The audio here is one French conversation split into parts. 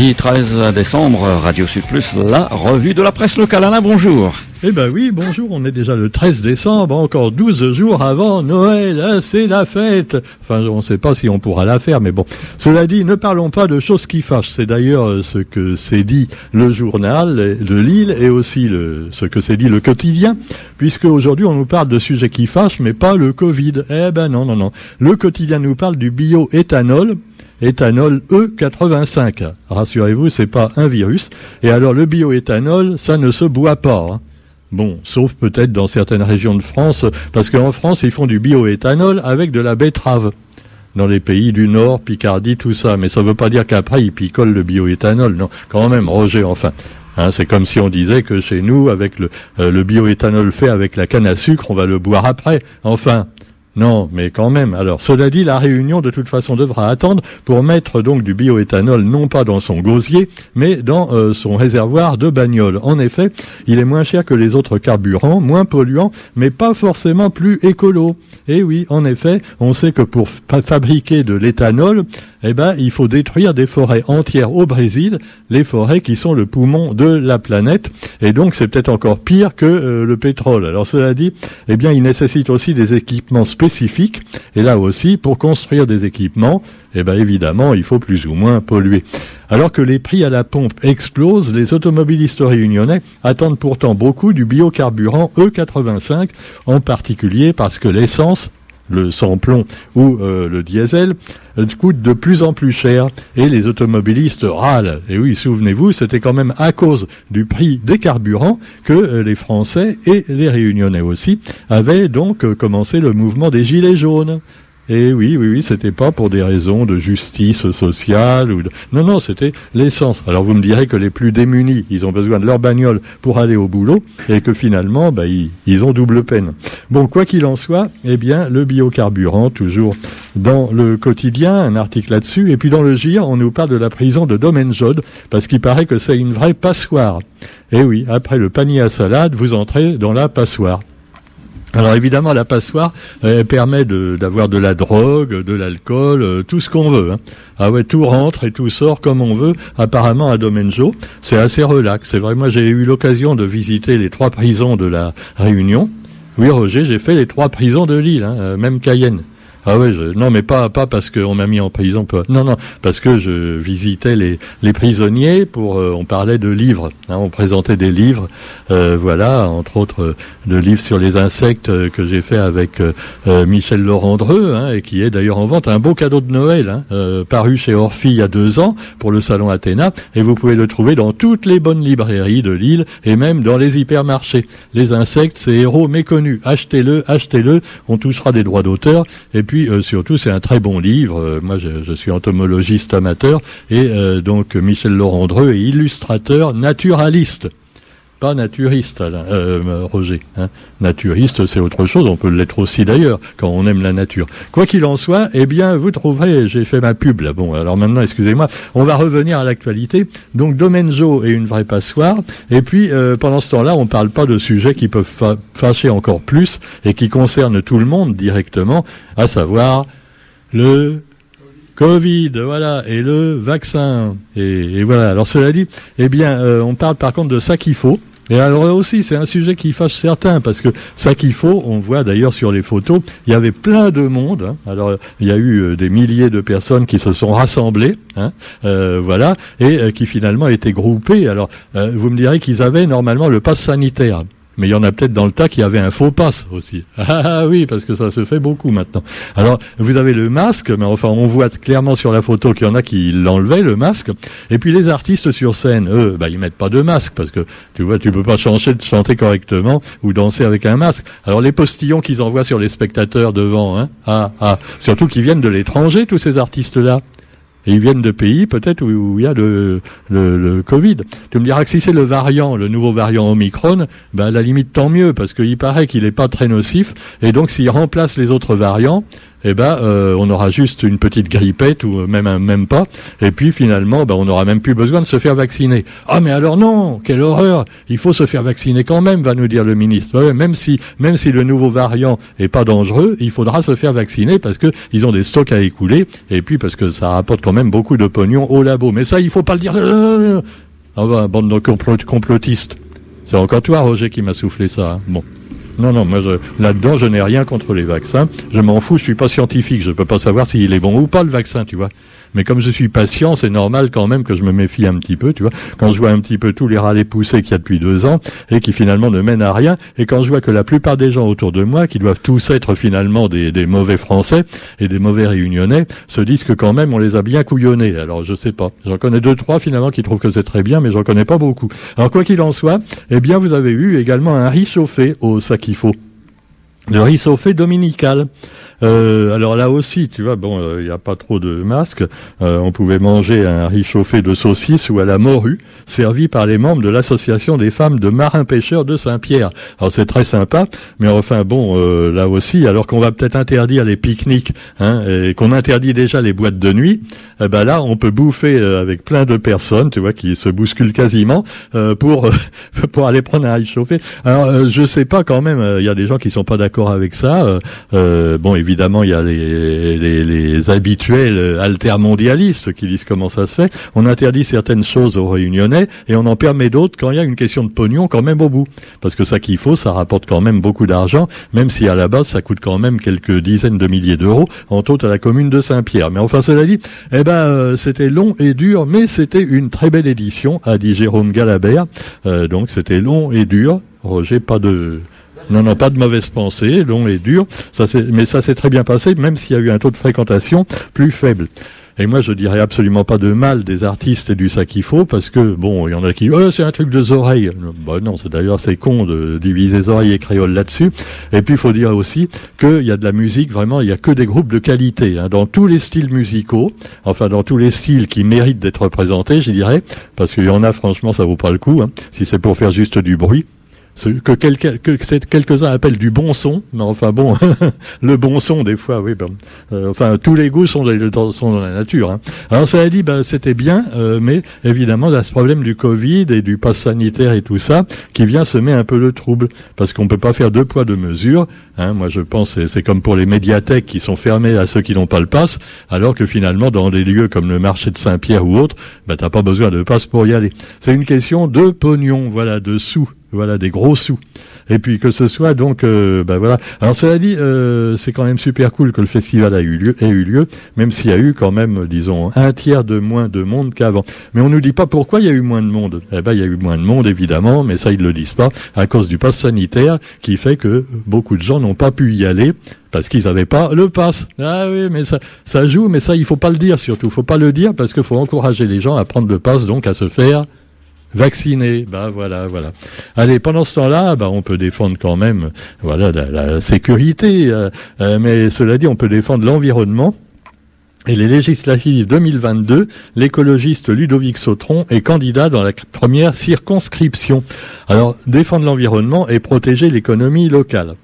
Mardi 13 décembre, Radio Sud Plus, la revue de la presse locale. Alain, bonjour. Eh ben oui, bonjour, on est déjà le 13 décembre, encore 12 jours avant Noël, hein, c'est la fête. Enfin, on ne sait pas si on pourra la faire, mais bon. Cela dit, ne parlons pas de choses qui fâchent. C'est d'ailleurs ce que s'est dit le journal de Lille et aussi ce que s'est dit le quotidien, puisque aujourd'hui on nous parle de sujets qui fâchent, mais pas le Covid. Eh ben non, non, non. Le quotidien nous parle du bioéthanol, éthanol E85. Rassurez-vous, c'est pas un virus. Et alors le bioéthanol, ça ne se boit pas. Hein. Bon, sauf peut-être dans certaines régions de France, parce qu'en France, ils font du bioéthanol avec de la betterave. Dans les pays du Nord, Picardie, tout ça. Mais ça ne veut pas dire qu'après, ils picolent le bioéthanol. Non, quand même, Roger, enfin. Hein, c'est comme si on disait que chez nous, avec le, euh, le bioéthanol fait avec la canne à sucre, on va le boire après. Enfin, non, mais quand même. Alors, cela dit, la Réunion, de toute façon, devra attendre pour mettre donc du bioéthanol, non pas dans son gosier, mais dans euh, son réservoir de bagnole. En effet, il est moins cher que les autres carburants, moins polluant, mais pas forcément plus écolo. Et oui, en effet, on sait que pour fabriquer de l'éthanol, eh ben, il faut détruire des forêts entières au Brésil, les forêts qui sont le poumon de la planète. Et donc, c'est peut-être encore pire que euh, le pétrole. Alors, cela dit, eh bien, il nécessite aussi des équipements spécifiques. Et là aussi, pour construire des équipements, eh ben, évidemment, il faut plus ou moins polluer. Alors que les prix à la pompe explosent, les automobilistes réunionnais attendent pourtant beaucoup du biocarburant E85, en particulier parce que l'essence le sans-plomb ou euh, le diesel, euh, coûte de plus en plus cher et les automobilistes râlent. Et oui, souvenez-vous, c'était quand même à cause du prix des carburants que euh, les Français et les Réunionnais aussi avaient donc commencé le mouvement des Gilets jaunes. Et oui, oui, oui, c'était pas pour des raisons de justice sociale ou de... non, non, c'était l'essence. Alors vous me direz que les plus démunis, ils ont besoin de leur bagnole pour aller au boulot et que finalement, bah, ils, ont double peine. Bon, quoi qu'il en soit, eh bien, le biocarburant, toujours dans le quotidien, un article là-dessus, et puis dans le GIR, on nous parle de la prison de Domenjod parce qu'il paraît que c'est une vraie passoire. Et oui, après le panier à salade, vous entrez dans la passoire. Alors évidemment, la passoire elle permet d'avoir de, la drogue, de l'alcool, euh, tout ce qu'on veut. Hein. Ah ouais, tout rentre et tout sort comme on veut. Apparemment à Domenjo, c'est assez relax. C'est vrai, moi j'ai eu l'occasion de visiter les trois prisons de la Réunion. Oui, Roger, j'ai fait les trois prisons de l'île, hein, euh, même Cayenne. Ah ouais, non, mais pas pas parce qu'on m'a mis en prison. Non, non, parce que je visitais les, les prisonniers pour. Euh, on parlait de livres. Hein, on présentait des livres. Euh, voilà, entre autres le livre sur les insectes euh, que j'ai fait avec Michel Laurent-Dreux, hein, et qui est d'ailleurs en vente. Un beau cadeau de Noël, hein, paru chez Orphy il y a deux ans pour le salon Athéna, et vous pouvez le trouver dans toutes les bonnes librairies de Lille et même dans les hypermarchés. Les insectes, c'est héros méconnus. Achetez-le, achetez-le. On touchera des droits d'auteur. Puis euh, surtout, c'est un très bon livre. Euh, moi, je, suis entomologiste amateur et euh, donc Michel Laurent Dreux est illustrateur naturaliste pas naturiste, Roger. Hein. Naturiste, c'est autre chose. On peut l'être aussi d'ailleurs quand on aime la nature. Quoi qu'il en soit, eh bien, vous trouverez. J'ai fait ma pub là. Bon, alors maintenant, excusez-moi. On va revenir à l'actualité. Donc, Domenzo est une vraie passoire. Et puis, pendant ce temps-là, on ne parle pas de sujets qui peuvent fâcher encore plus et qui concernent tout le monde directement, à savoir le Covid, voilà, et le vaccin. Et, voilà. Alors cela dit, eh bien, euh, on parle par contre de ça qu'il faut. Et alors aussi, c'est un sujet qui fâche certains, parce que ça qu'il faut, on voit d'ailleurs sur les photos, il y avait plein de monde. Hein. Alors, il y a eu euh, des milliers de personnes qui se sont rassemblées, hein, euh, voilà, et qui finalement étaient groupées. Alors, vous me direz qu'ils avaient normalement le pass sanitaire mais il y en a peut-être dans le tas qui avaient un faux passe aussi. Ah oui, parce que ça se fait beaucoup maintenant. Alors, vous avez le masque, mais enfin, on voit clairement sur la photo qu'il y en a qui l'enlevaient, le masque. Et puis les artistes sur scène, eux, bah, ils mettent pas de masque, parce que tu vois, tu peux pas chanter, chanter correctement ou danser avec un masque. Alors les postillons qu'ils envoient sur les spectateurs devant, hein, ah, ah, surtout qu'ils viennent de l'étranger, tous ces artistes-là. Et ils viennent de pays peut-être où, il y a le, le, Covid. Tu me diras que si c'est le variant, le nouveau variant Omicron, ben à la limite tant mieux, parce qu'il paraît qu'il n'est pas très nocif, et donc s'il remplace les autres variants, eh ben, euh, on aura juste une petite grippette ou même même pas. Et puis finalement, ben, on n'aura même plus besoin de se faire vacciner. Ah mais alors non, quelle horreur Il faut se faire vacciner quand même, va nous dire le ministre. même si même si le nouveau variant est pas dangereux, il faudra se faire vacciner parce que ils ont des stocks à écouler et puis parce que ça rapporte quand même beaucoup de pognon au labo. Mais ça, il faut pas le dire. Ah ben, bande de complotistes. C'est encore toi, Roger, qui m'a soufflé ça. Hein. Bon. Non, non, moi là-dedans, je n'ai rien contre les vaccins. Je m'en fous, je suis pas scientifique, je ne peux pas savoir s'il est bon ou pas le vaccin, tu vois. Mais comme je suis patient, c'est normal quand même que je me méfie un petit peu, tu vois. Quand je vois un petit peu tous les râles poussés qu'il y a depuis deux ans et qui finalement ne mènent à rien, et quand je vois que la plupart des gens autour de moi, qui doivent tous être finalement des, mauvais Français et des mauvais Réunionnais, se disent que quand même on les a bien couillonnés. Alors je sais pas. J'en connais deux trois finalement qui trouvent que c'est très bien, mais j'en connais pas beaucoup. Alors quoi qu'il en soit, eh bien vous avez eu également un riz chauffé au faut. Le riz chauffé dominical. Euh, alors là aussi, tu vois, bon, il euh, n'y a pas trop de masques. Euh, on pouvait manger un riz chauffé de saucisses ou à la morue, servi par les membres de l'association des femmes de marins-pêcheurs de Saint-Pierre. Alors c'est très sympa, mais enfin bon, là aussi, alors qu'on va peut-être interdire les pique-niques, hein, et qu'on interdit déjà les boîtes de nuit, eh ben là, on peut bouffer avec plein de personnes, tu vois, qui se bousculent quasiment pour pour aller prendre un riz chauffé. Alors je sais pas quand même, il y a des gens qui sont pas d'accord avec ça. bon, évidemment, il y a les, les, les, habituels altermondialistes qui disent comment ça se fait. On interdit certaines choses aux réunionnais et on en permet d'autres quand il y a une question de pognon quand même au bout. Parce que ça qu'il faut, ça rapporte quand même beaucoup d'argent, même si à la base ça coûte quand même quelques dizaines de milliers d'euros, en tout à la commune de Saint-Pierre. Mais enfin, cela dit, eh ben, euh, c'était long et dur, mais c'était une très belle édition, a dit Jérôme Galabert. Euh, donc c'était long et dur. Roger, pas de non, non, pas de mauvaise pensée, long et dur. Ça, mais ça s'est très bien passé, même s'il y a eu un taux de fréquentation plus faible. Et moi, je dirais absolument pas de mal des artistes et du ça qu'il faut, parce que bon, il y en a qui, oh, c'est un truc de oreilles. Bah non, c'est d'ailleurs c'est con de diviser oreilles et créoles là-dessus. Et puis il faut dire aussi qu'il y a de la musique vraiment, il y a que des groupes de qualité hein, dans tous les styles musicaux, enfin dans tous les styles qui méritent d'être représentés, je dirais, parce qu'il y en a franchement, ça vaut pas le coup. Hein, si c'est pour faire juste du bruit que, quelques-uns appellent du bon son, mais enfin bon, le bon son des fois, oui, ben, euh, enfin tous les goûts sont, dans, la nature. Hein. Alors cela dit, ben, c'était bien, euh, mais évidemment, il y a ce problème du Covid et du pass sanitaire et tout ça qui vient semer un peu le trouble, parce qu'on peut pas faire deux poids deux mesures. Hein. Moi, je pense, c'est comme pour les médiathèques qui sont fermées à ceux qui n'ont pas le pass, alors que finalement, dans des lieux comme le marché de Saint-Pierre ou autre, ben, t'as pas besoin de passe pour y aller. C'est une question de pognon, voilà, de sous. Voilà, des gros sous. Et puis que ce soit donc, euh, ben voilà. Alors cela dit, euh, c'est quand même super cool que le festival a eu lieu, ait eu lieu, même s'il y a eu quand même, disons, un tiers de moins de monde qu'avant. Mais on nous dit pas pourquoi il y a eu moins de monde. Eh ben, il y a eu moins de monde évidemment, mais ça ils le disent pas, à cause du pass sanitaire, qui fait que beaucoup de gens n'ont pas pu y aller parce qu'ils n'avaient pas le pass. Ah oui, mais ça, ça joue, mais ça il faut pas le dire surtout, faut pas le dire parce qu'il faut encourager les gens à prendre le pass, donc à se faire vaccinés. Bah voilà, voilà. Allez, pendant ce temps-là, bah on peut défendre quand même, voilà, la, sécurité. Euh, euh, mais cela dit, on peut défendre l'environnement. Et les législatives 2022, l'écologiste Ludovic Sautron est candidat dans la première circonscription. Alors, défendre l'environnement et protéger l'économie locale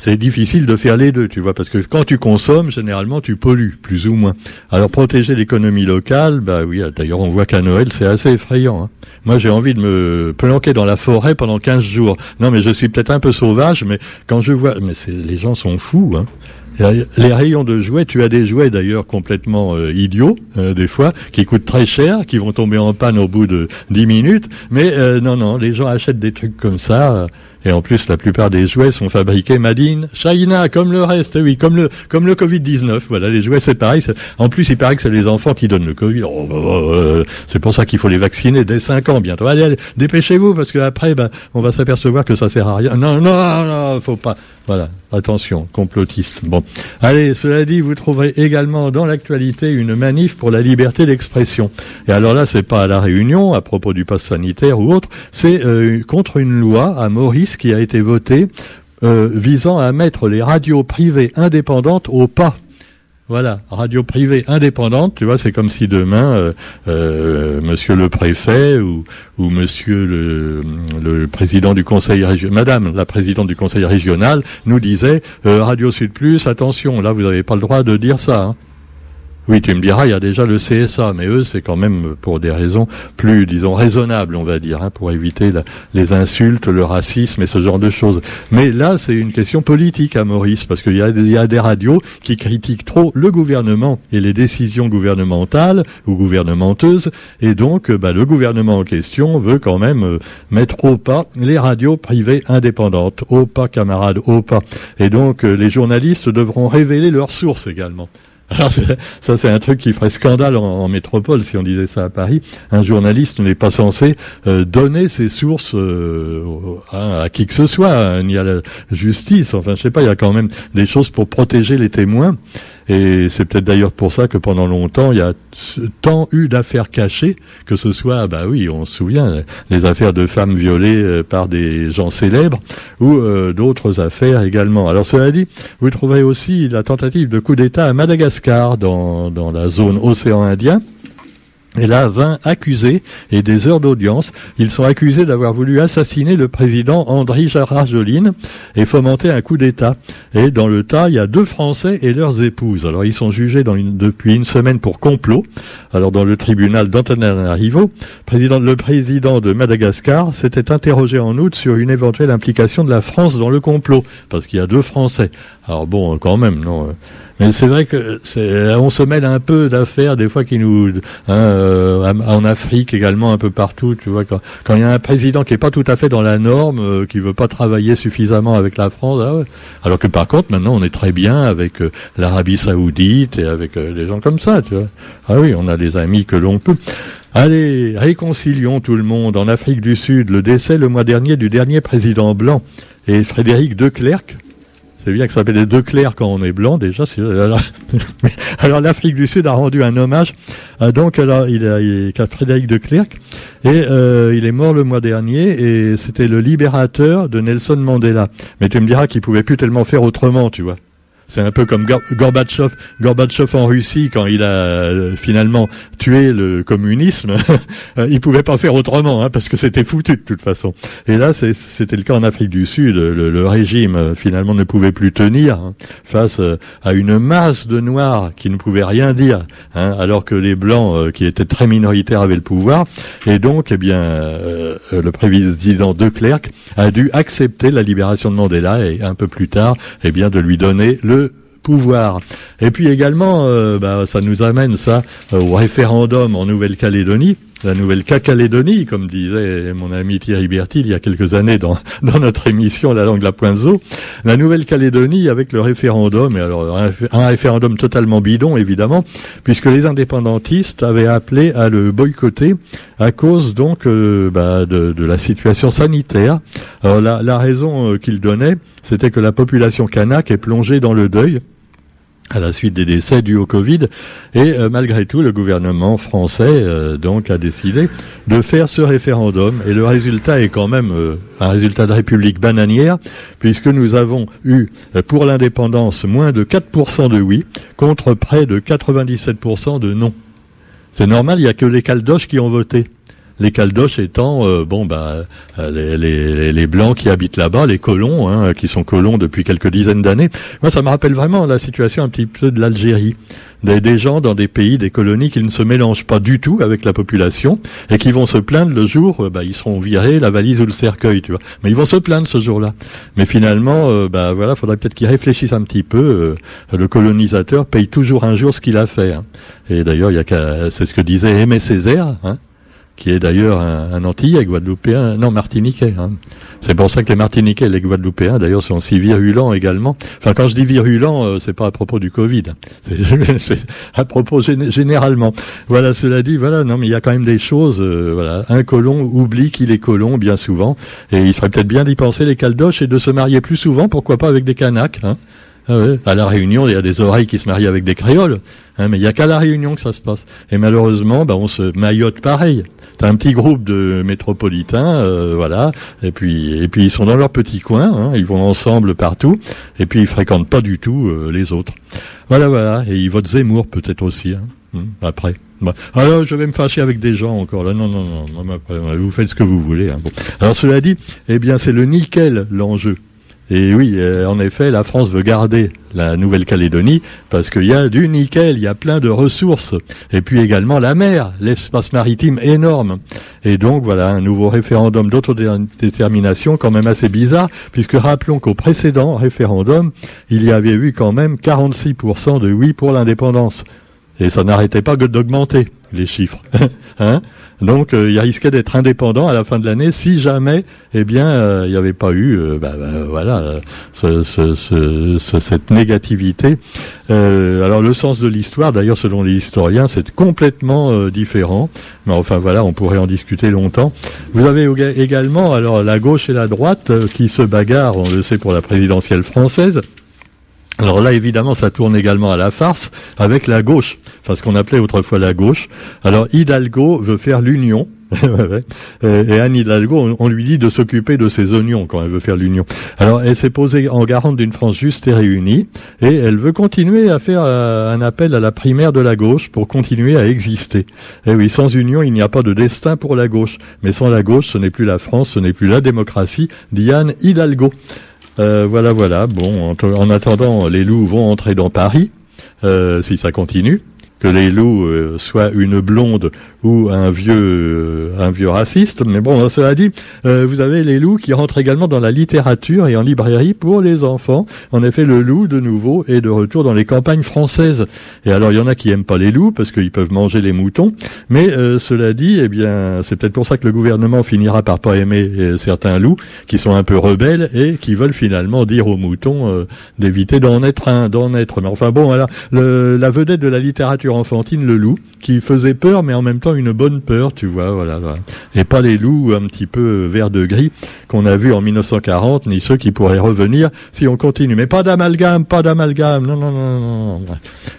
c'est difficile de faire les deux, tu vois, parce que quand tu consommes, généralement, tu pollues, plus ou moins. Alors, protéger l'économie locale, bah oui, d'ailleurs, on voit qu'à Noël, c'est assez effrayant. Hein. Moi, j'ai envie de me planquer dans la forêt pendant 15 jours. Non, mais je suis peut-être un peu sauvage, mais quand je vois... Mais les gens sont fous, hein. Les rayons de jouets, tu as des jouets d'ailleurs complètement euh, idiots, euh, des fois, qui coûtent très cher, qui vont tomber en panne au bout de 10 minutes. Mais euh, non, non, les gens achètent des trucs comme ça. Et en plus, la plupart des jouets sont fabriqués Madine, China, comme le reste, oui, comme le comme le Covid 19. Voilà, les jouets c'est pareil. En plus, il paraît que c'est les enfants qui donnent le Covid. Oh, bah, bah, euh, c'est pour ça qu'il faut les vacciner dès 5 ans bientôt. Allez, dépêchez-vous parce que après, bah, on va s'apercevoir que ça sert à rien. Non, non, non, faut pas. Voilà, attention, complotiste. Bon, allez, cela dit, vous trouverez également dans l'actualité une manif pour la liberté d'expression. Et alors là, c'est pas à la Réunion à propos du pass sanitaire ou autre, c'est euh, contre une loi à Maurice qui a été votée euh, visant à mettre les radios privées indépendantes au pas Voilà, radio privée indépendante, tu vois, c'est comme si demain, euh, euh, monsieur le préfet ou, monsieur le, président du conseil régional, madame la présidente du conseil régional nous disait, Radio Sud Plus, attention, là vous n'avez pas le droit de dire ça. Hein. Oui, tu me diras, il y a déjà le CSA, mais eux, c'est quand même pour des raisons plus, disons, raisonnables, on va dire, hein, pour éviter les insultes, le racisme et ce genre de choses. Mais là, c'est une question politique à Maurice, parce qu'il y, a des radios qui critiquent trop le gouvernement et les décisions gouvernementales ou gouvernementeuses, et donc bah, le gouvernement en question veut quand même euh, mettre au pas les radios privées indépendantes. Au pas, camarades, au pas. Et donc, euh, les journalistes devront révéler leurs sources également. Alors ça c'est un truc qui ferait scandale en, métropole si on disait ça à Paris. Un journaliste n'est pas censé euh, donner ses sources euh, à, qui que ce soit, hein, ni à la justice. Enfin je sais pas, il y a quand même des choses pour protéger les témoins. Et c'est peut-être d'ailleurs pour ça que pendant longtemps, il y a tant eu d'affaires cachées, que ce soit, bah oui, on se souvient, les affaires de femmes violées euh, par des gens célèbres, ou euh, d'autres affaires également. Alors cela dit, vous trouverez aussi la tentative de coup d'État à Madagascar, dans, dans la zone océan Indien. Et là, 20 accusés et des heures d'audience. Ils sont accusés d'avoir voulu assassiner le président André Rajoline et fomenter un coup d'État. Et dans le tas, il y a deux Français et leurs épouses. Alors, ils sont jugés depuis une semaine pour complot. Alors, dans le tribunal d'Antananarivo, président, le président de Madagascar s'était interrogé en août sur une éventuelle implication de la France dans le complot. Parce qu'il y a deux Français. Alors bon, quand même, non. Mais c'est vrai que c'est, on se mêle un peu d'affaires des fois qui nous, hein, euh, en Afrique également un peu partout, tu vois, quand, quand il y a un président qui est pas tout à fait dans la norme, euh, qui veut pas travailler suffisamment avec la France, ah alors que par contre maintenant on est très bien avec euh, l'Arabie Saoudite et avec des gens comme ça, tu vois. Ah oui, on a des amis que l'on peut. Allez, réconcilions tout le monde. En Afrique du Sud, le décès le mois dernier du dernier président blanc et Frédéric de Klerk, c'est bien que ça s'appelle deux clercs quand on est blanc déjà. Alors, l'Afrique du Sud a rendu un hommage. À, donc il il Frédéric de et euh, il est mort le mois dernier et c'était le libérateur de Nelson Mandela. Mais tu me diras qu'il pouvait plus tellement faire autrement, tu vois. C'est un peu comme Gorbatchev, Gorbatchev en Russie quand il a euh, finalement tué le communisme. il pouvait pas faire autrement hein, parce que c'était foutu de toute façon. Et là, c'était le cas en Afrique du Sud. Le, régime euh, finalement ne pouvait plus tenir hein, face euh, à une masse de noirs qui ne pouvaient rien dire, hein, alors que les blancs qui étaient très minoritaires avaient le pouvoir. Et donc, eh bien, le président de Klerk a dû accepter la libération de Mandela et un peu plus tard, eh bien, de lui donner le Et puis également, euh, bah, ça nous amène ça euh, au référendum en Nouvelle-Calédonie. La Nouvelle-Calédonie, comme disait mon ami Thierry Bertil il y a quelques années dans, notre émission La langue la pointe La Nouvelle-Calédonie avec le référendum, et alors un, référendum totalement bidon évidemment, puisque les indépendantistes avaient appelé à le boycotter à cause donc euh, bah, de, de, la situation sanitaire. Alors la, la raison qu'ils donnaient, c'était que la population kanak est plongée dans le deuil à la suite des décès dus au Covid. Et euh, malgré tout, le gouvernement français euh, donc a décidé de faire ce référendum. Et le résultat est quand même euh, un résultat de République bananière, puisque nous avons eu pour l'indépendance moins de 4% de oui contre près de 97% de non. C'est normal, il n'y a que les caldoches qui ont voté les caldoches étant euh, bon bah les, les, les, blancs qui habitent là-bas, les colons hein, qui sont colons depuis quelques dizaines d'années. Moi, ça me rappelle vraiment la situation un petit peu de l'Algérie. Des, gens dans des pays, des colonies qui ne se mélangent pas du tout avec la population et qui vont se plaindre le jour, euh, bah, ils seront virés, la valise ou le cercueil, tu vois. Mais ils vont se plaindre ce jour-là. Mais finalement, euh, bah voilà, faudrait peut-être qu'ils réfléchissent un petit peu. le colonisateur paye toujours un jour ce qu'il a fait. Hein. Et d'ailleurs, il y a c'est ce que disait Aimé Césaire. Hein qui est d'ailleurs un, un Antillais guadeloupéen, non Martiniquais. Hein. C'est pour ça que les Martiniquais et les Guadeloupéens, d'ailleurs, sont si virulents également. Enfin, quand je dis virulents, euh, c'est pas à propos du Covid, c'est à propos généralement. Voilà, cela dit, voilà, non, mais il y a quand même des choses. Euh, voilà, un colon oublie qu'il est colon bien souvent, et il ferait peut-être bien d'y penser les caldoches et de se marier plus souvent, pourquoi pas avec des canaques. Hein Ah à la Réunion, il y a des oreilles qui se marient avec des créoles, hein, mais il n'y a qu'à la Réunion que ça se passe. Et malheureusement, bah, on se maillote pareil. T'as un petit groupe de métropolitains, euh, voilà, et puis et puis ils sont dans leur petit coin, hein, ils vont ensemble partout, et puis ils fréquentent pas du tout euh, les autres. Voilà, voilà, et ils votent Zemmour peut-être aussi, hein, hmm, après. Alors je vais me fâcher avec des gens encore là. Non, non, non. Vous faites ce que vous voulez. Hein. Bon. Alors cela dit, eh bien c'est le nickel l'enjeu. Et oui, euh, en effet, la France veut garder la Nouvelle-Calédonie parce qu'il y a du nickel, il y a plein de ressources. Et puis également la mer, l'espace maritime énorme. Et donc voilà, un nouveau référendum d'autodétermination quand même assez bizarre, puisque rappelons qu'au précédent référendum, il y avait eu quand même 46% de oui pour l'indépendance. Et ça n'arrêtait pas d'augmenter les chiffres. hein Donc euh, il risquait d'être indépendant à la fin de l'année si jamais, eh bien, euh, il n'y avait pas eu, euh, bah, bah, voilà, ce, ce, ce, cette négativité. alors le sens de l'histoire, d'ailleurs, selon les historiens, c'est complètement différent. Mais enfin voilà, on pourrait en discuter longtemps. Vous avez également alors la gauche et la droite qui se bagarrent, on le sait pour la présidentielle française. Alors là, évidemment, ça tourne également à la farce avec la gauche, enfin ce qu'on appelait autrefois la gauche. Alors Hidalgo veut faire l'union. et Anne Hidalgo, on lui dit de s'occuper de ses oignons quand elle veut faire l'union. Alors elle s'est posée en garante d'une France juste et réunie, et elle veut continuer à faire euh, un appel à la primaire de la gauche pour continuer à exister. Et oui, sans union, il n'y a pas de destin pour la gauche. Mais sans la gauche, ce n'est plus la France, ce n'est plus la démocratie, Diane Hidalgo. Euh, voilà, voilà. Bon, en, attendant, les loups vont entrer dans Paris, euh, si ça continue que les loups euh, soient une blonde ou un vieux euh, un vieux raciste. Mais bon, cela dit, euh, vous avez les loups qui rentrent également dans la littérature et en librairie pour les enfants. En effet, le loup, de nouveau, est de retour dans les campagnes françaises. Et alors, il y en a qui aiment pas les loups parce qu'ils peuvent manger les moutons. Mais cela dit, eh bien, c'est peut-être pour ça que le gouvernement finira par pas aimer certains loups qui sont un peu rebelles et qui veulent finalement dire aux moutons d'éviter d'en être un, d'en être. Mais enfin bon, voilà, la vedette de la littérature enfantine le loup, qui faisait peur, mais en même temps une bonne peur, tu vois, voilà. Et pas les loups un petit peu vert de gris qu'on a vu en 1940, ni ceux qui pourraient revenir si on continue. Mais pas d'amalgame, pas d'amalgame, non, non, non, non.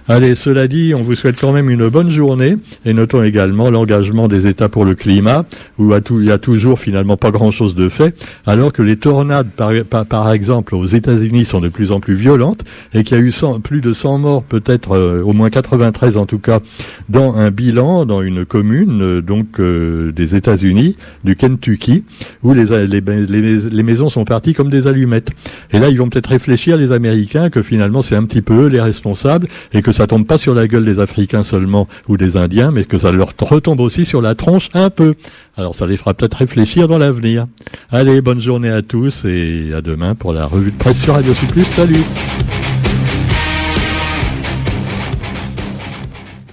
Allez, cela dit, on vous souhaite quand même une bonne journée, et notons également l'engagement des États pour le climat, où il y a toujours finalement pas grand-chose de fait, alors que les tornades, par, exemple, aux États-Unis sont de plus en plus violentes, et qu'il y a eu plus de 100 morts, peut-être euh, au moins 93 en tout cas, dans un bilan dans une commune euh, donc euh, des États-Unis, du Kentucky, où les, maisons sont parties comme des allumettes. Et là, ils vont peut-être réfléchir les Américains que finalement c'est un petit peu eux les responsables et que ça tombe pas sur la gueule des Africains seulement ou des Indiens, mais que ça leur retombe aussi sur la tronche un peu. Alors ça les fera peut-être réfléchir dans l'avenir. Allez, bonne journée à tous et à demain pour la revue de presse sur Radio. Salut